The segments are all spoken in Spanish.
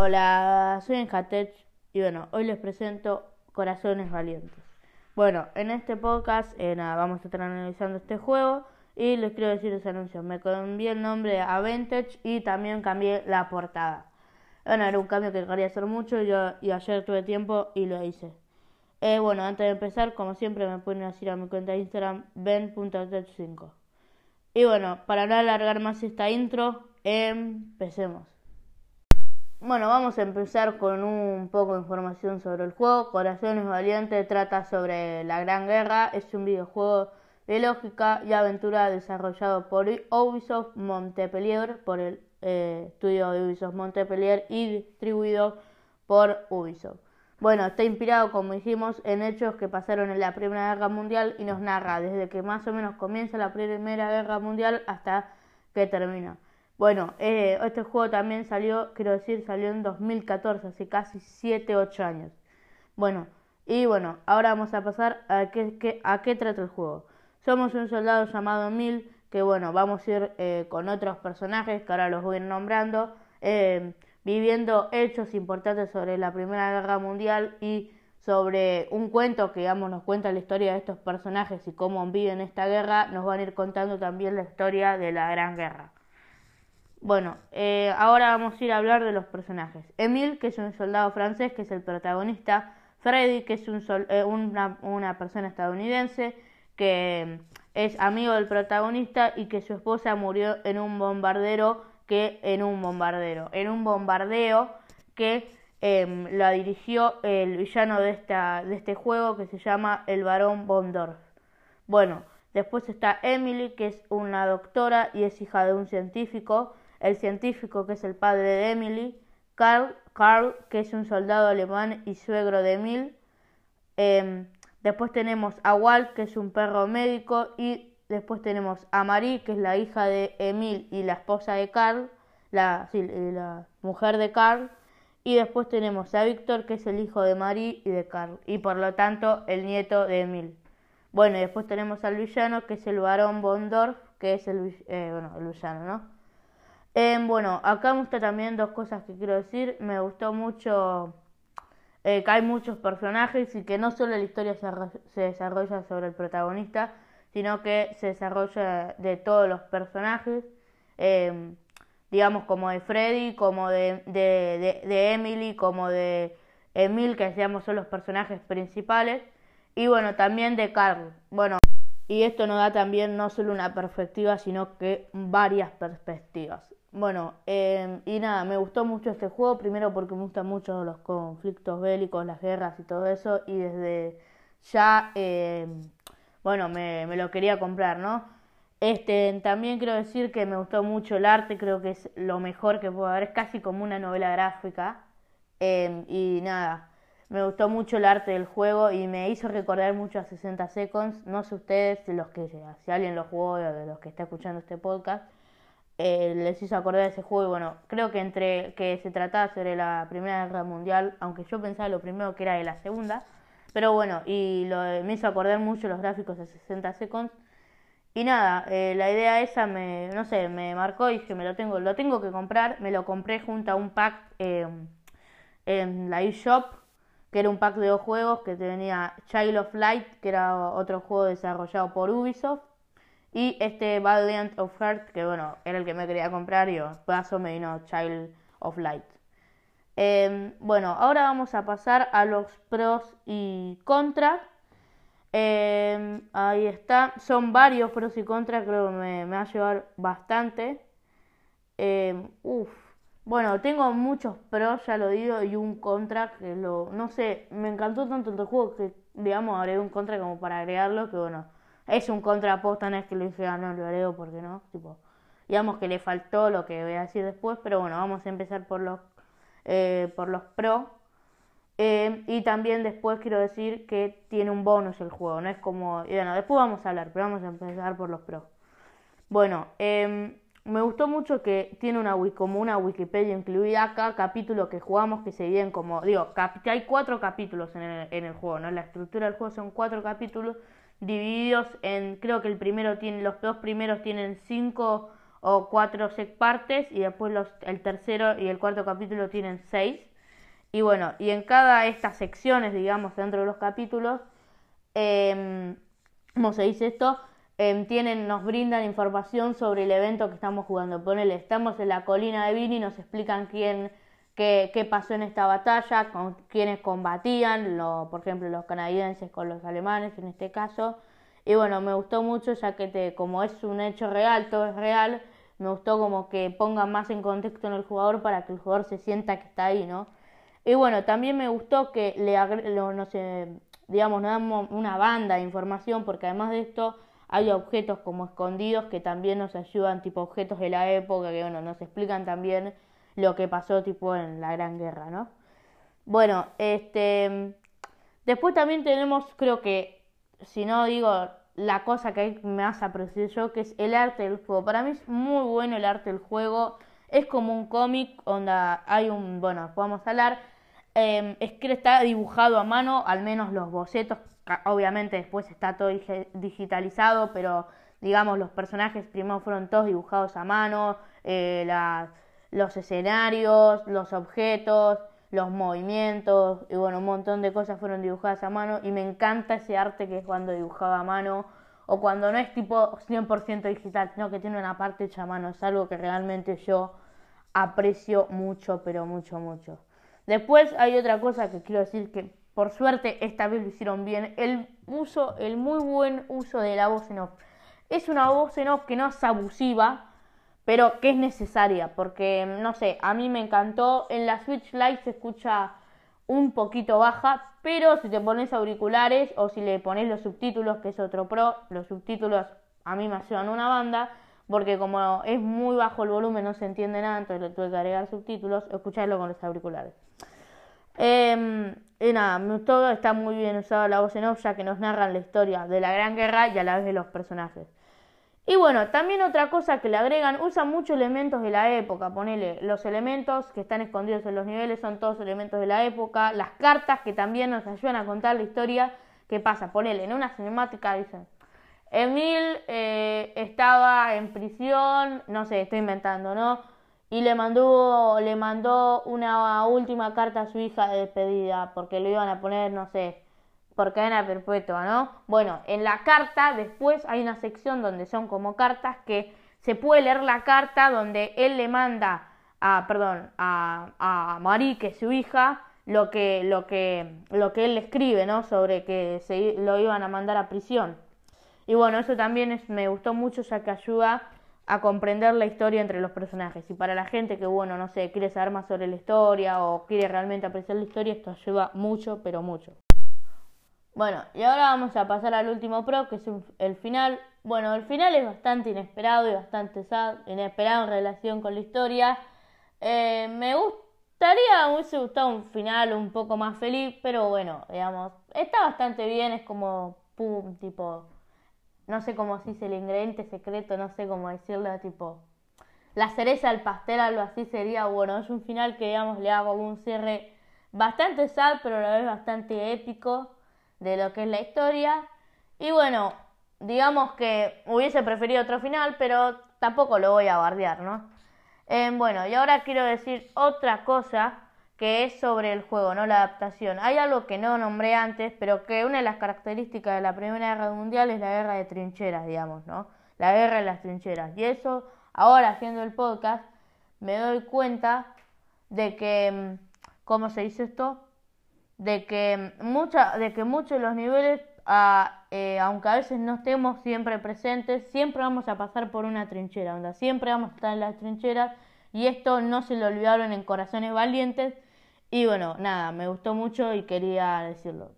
Hola, soy Enjatech y bueno, hoy les presento Corazones Valientes. Bueno, en este podcast eh, nada, vamos a estar analizando este juego y les quiero decir ese anuncio. Me cambié el nombre a Vintage y también cambié la portada. Bueno, era un cambio que quería hacer mucho y, yo, y ayer tuve tiempo y lo hice. Eh, bueno, antes de empezar, como siempre, me pueden ir a mi cuenta de Instagram, ben.tech5. Y bueno, para no alargar más esta intro, empecemos. Bueno, vamos a empezar con un poco de información sobre el juego. Corazones Valientes trata sobre la Gran Guerra. Es un videojuego de lógica y aventura desarrollado por Ubisoft Montpellier, por el eh, estudio de Ubisoft Montpellier y distribuido por Ubisoft. Bueno, está inspirado, como dijimos, en hechos que pasaron en la Primera Guerra Mundial y nos narra desde que más o menos comienza la Primera Guerra Mundial hasta que termina. Bueno, eh, este juego también salió, quiero decir, salió en 2014, hace casi 7, 8 años. Bueno, y bueno, ahora vamos a pasar a qué, a qué trata el juego. Somos un soldado llamado Mil, que bueno, vamos a ir eh, con otros personajes que ahora los voy nombrando, eh, viviendo hechos importantes sobre la Primera Guerra Mundial y sobre un cuento que digamos nos cuenta la historia de estos personajes y cómo viven esta guerra, nos van a ir contando también la historia de la Gran Guerra. Bueno, eh, ahora vamos a ir a hablar de los personajes. Emil, que es un soldado francés, que es el protagonista. Freddy, que es un eh, una, persona estadounidense, que es amigo del protagonista y que su esposa murió en un bombardero que en un bombardero, en un bombardeo que em, la dirigió el villano de, esta, de este juego que se llama el Barón Bondorf. Bueno, después está Emily, que es una doctora y es hija de un científico el científico que es el padre de Emily, Carl, Carl que es un soldado alemán y suegro de Emil. Em, después tenemos a Walt, que es un perro médico, y después tenemos a Marie, que es la hija de Emil y la esposa de Carl, la, mujer de Carl. Y después tenemos a Víctor, que es el hijo de Marie y de Carl, y por lo tanto el nieto de Emil. Bueno, y después tenemos al villano, que es el varón Bondorf, que es el, eh, bueno, el villano, ¿no? Em, bueno, acá me gusta también dos cosas que quiero decir. Me gustó mucho eh, que hay muchos personajes y que no solo la historia se, desarrolla sobre el protagonista, sino que se desarrolla de todos los personajes, em, digamos como de Freddy, como de, de, Emily, como de Emil, que digamos son los personajes principales, y bueno, también de Carl. Bueno, y esto nos da también no solo una perspectiva, sino que varias perspectivas. Bueno, em, y nada, me gustó mucho este juego, primero porque me gustan mucho los conflictos bélicos, las guerras y todo eso, y desde ya, em, bueno, me, me, lo quería comprar, ¿no? Este, también quiero decir que me gustó mucho el arte, creo que es lo mejor que puedo haber, es casi como una novela gráfica, em, y nada, me gustó mucho el arte del juego y me hizo recordar mucho a 60 Seconds, no sé ustedes, los que, si alguien lo jugó, de los que está escuchando este podcast, eh, les hizo acordar ese juego y bueno, creo que entre que se trataba sobre la Primera Guerra Mundial, aunque yo pensaba lo primero que era de la Segunda, pero bueno, y me hizo acordar mucho los gráficos de 60 Seconds. Y nada, eh, la idea esa me, no sé, me marcó y dije, me lo tengo, lo tengo que comprar, me lo compré junto a un pack em, en la eShop, que era un pack de dos juegos que tenía Child of Light, que era otro juego desarrollado por Ubisoft, y este Valiant of Heart, que bueno, era el que me quería comprar, y paso me vino Child of Light. Em, bueno, ahora vamos a pasar a los pros y contras. Em, ahí está, son varios pros y contras, creo que me, va a llevar bastante. Eh. Bueno, tengo muchos pros, ya lo digo, y un contra que lo, no sé, me encantó tanto el juego que, digamos, agregué un contra como para agregarlo, que bueno, es un contraposta, no es que lo dije, no lo haré porque no, tipo, digamos que le faltó lo que voy a decir después, pero bueno, vamos a empezar por los, eh, por los pro. Eh, y también después quiero decir que tiene un bonus el juego, no es como, y bueno, después vamos a hablar, pero vamos a empezar por los pro. Bueno, em, me gustó mucho que tiene una como una Wikipedia incluida acá, capítulo que jugamos que se dividen como, digo, hay cuatro capítulos en el, en el juego, ¿no? La estructura del juego son cuatro capítulos divididos en, creo que el primero tiene, los dos primeros tienen cinco o cuatro partes y después los, el tercero y el cuarto capítulo tienen seis. Y bueno, y en cada estas secciones, digamos, dentro de los capítulos, eh, ¿cómo se dice esto? Em, tienen, nos brindan información sobre el evento que estamos jugando. Ponele, estamos en la colina de Vini, nos explican quién, qué, pasó en esta batalla, con quiénes combatían, lo, por ejemplo, los canadienses con los alemanes en este caso. Y bueno, me gustó mucho ya que te, como es un hecho real, todo es real, me gustó como que pongan más en contexto en el jugador para que el jugador se sienta que está ahí, ¿no? Y bueno, también me gustó que le no sé, digamos, nos damos una banda de información porque además de esto hay objetos como escondidos que también nos ayudan, tipo objetos de la época, que bueno, nos explican también lo que pasó tipo en la Gran Guerra, ¿no? Bueno, este después también tenemos, creo que, si no digo la cosa que me hace apreciar yo, que es el arte del juego. Para mí es muy bueno el arte del juego. Es como un cómic donde hay un, bueno, podemos hablar. Eh, es que está dibujado a mano, al menos los bocetos obviamente después está todo digitalizado, pero digamos los personajes primero fueron todos dibujados a mano, eh, los escenarios, los objetos, los movimientos y bueno, un montón de cosas fueron dibujadas a mano y me encanta ese arte que es cuando dibujaba a mano o cuando no es tipo 100% digital, sino que tiene una parte hecha a mano, es algo que realmente yo aprecio mucho, pero mucho, mucho. Después hay otra cosa que quiero decir que por suerte esta vez lo hicieron bien. El uso, el muy buen uso de la voz en off. Es una voz en off que no es abusiva, pero que es necesaria, porque no sé, a mí me encantó. En la Switch Lite se escucha un poquito baja, pero si te pones auriculares o si le pones los subtítulos, que es otro pro, los subtítulos a mí me ayudan una banda, porque como es muy bajo el volumen no se entiende nada, entonces le tuve que agregar subtítulos, escucharlo con los auriculares. Eh, y nada, todo está muy bien usado la voz en off ya que nos narran la historia de la Gran Guerra y a la vez de los personajes. Y bueno, también otra cosa que le agregan, usan muchos elementos de la época, ponele, los elementos que están escondidos en los niveles son todos elementos de la época, las cartas que también nos ayudan a contar la historia, ¿qué pasa? Ponele, en una cinemática dicen, Emil eh, estaba en prisión, no sé, estoy inventando, ¿no? y le mandó, le mandó una última carta a su hija de despedida porque lo iban a poner, no sé, por cadena perpetua, ¿no? Bueno, en la carta después hay una sección donde son como cartas que se puede leer la carta donde él le manda a, perdón, a, a Marie, que es su hija, lo que, lo que, lo que él le escribe, ¿no? Sobre que se lo iban a mandar a prisión. Y bueno, eso también es, me gustó mucho ya que ayuda a comprender la historia entre los personajes. Y para la gente que, bueno, no sé, quiere saber más sobre la historia o quiere realmente apreciar la historia, esto ayuda mucho, pero mucho. Bueno, y ahora vamos a pasar al último pro, que es el final. Bueno, el final es bastante inesperado y bastante sad, inesperado en relación con la historia. Eh, me gustaría, me hubiese gustado un final un poco más feliz, pero bueno, digamos, está bastante bien, es como, pum, tipo, no sé cómo se dice el ingrediente secreto, no sé cómo decirlo, tipo, la cereza del pastel, algo así sería, bueno, es un final que, digamos, le hago un cierre bastante sad, pero a la vez bastante épico de lo que es la historia. Y bueno, digamos que hubiese preferido otro final, pero tampoco lo voy a bardear, ¿no? Eh, bueno, y ahora quiero decir otra cosa que es sobre el juego, no la adaptación. Hay algo que no nombré antes, pero que una de las características de la Primera Guerra Mundial es la guerra de trincheras, digamos, ¿no? La guerra de las trincheras. Y eso, ahora haciendo el podcast, me doy cuenta de que, mm, ¿cómo se dice esto? De que, mucha, de que muchos de los niveles, ah, eh, aunque a veces no estemos siempre presentes, siempre vamos a pasar por una trinchera, donde siempre vamos a estar en las trincheras. Y esto no se lo olvidaron en Corazones Valientes, y bueno, nada, me gustó mucho y quería decirlo.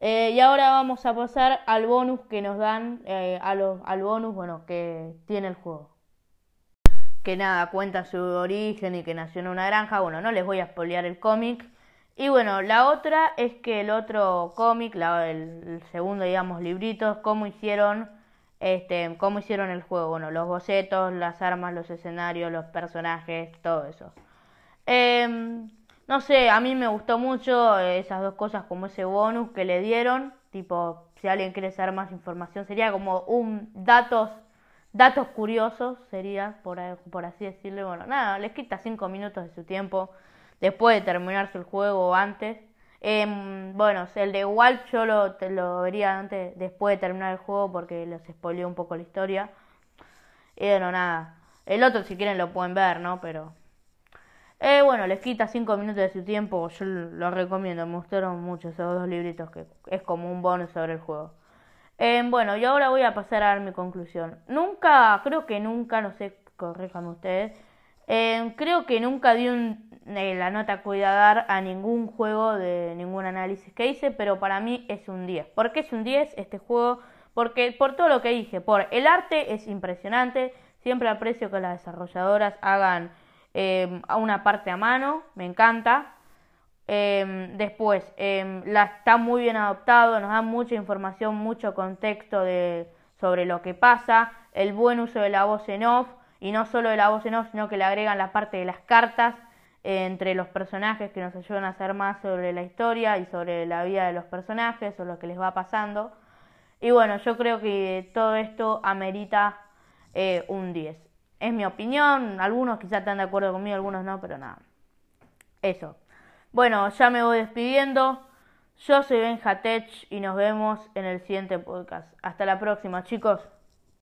Eh, y ahora vamos a pasar al bonus que nos dan, eh, a los, al bonus, bueno, que tiene el juego. Que nada, cuenta su origen y que nació en una granja. Bueno, no les voy a spoilear el cómic. Y bueno, la otra es que el otro cómic, el, segundo, digamos, librito, cómo hicieron, este, cómo hicieron el juego. Bueno, los bocetos, las armas, los escenarios, los personajes, todo eso. Em, no sé, a mí me gustó mucho esas dos cosas como ese bonus que le dieron. Tipo, si alguien quiere saber más información, sería como un datos datos curiosos sería, por, por así decirlo. Bueno, nada, les quita 5 minutos de su tiempo después de terminarse el juego o antes. Eh, bueno, el de Walt yo lo, lo vería antes, después de terminar el juego porque les spoileó un poco la historia. Y bueno, nada. El otro si quieren lo pueden ver, ¿no? Pero... Eh, bueno, les quita 5 minutos de su tiempo, yo lo recomiendo, me gustaron mucho esos dos libritos que es como un bonus sobre el juego. Eh, bueno, y ahora voy a pasar a dar mi conclusión. Nunca, creo que nunca, no sé, corríjame ustedes, eh, creo que nunca di un, eh, la nota que a ningún juego de ningún análisis que hice, pero para mí es un 10. ¿Por qué es un 10 este juego? Porque por todo lo que dije, por el arte es impresionante, siempre aprecio que las desarrolladoras hagan eh, una parte a mano, me encanta. después, la, está muy bien adoptado, nos da mucha información, mucho contexto de, sobre lo que pasa, el buen uso de la voz en off, y no solo de la voz en off, sino que le agregan la parte de las cartas eh, entre los personajes que nos ayudan a saber más sobre la historia y sobre la vida de los personajes o lo que les va pasando. Y bueno, yo creo que todo esto amerita eh, un 10. Es mi opinión, algunos quizás están de acuerdo conmigo, algunos no, pero nada. Eso. Bueno, ya me voy despidiendo. Yo soy Benja Tech y nos vemos en el siguiente podcast. Hasta la próxima, chicos.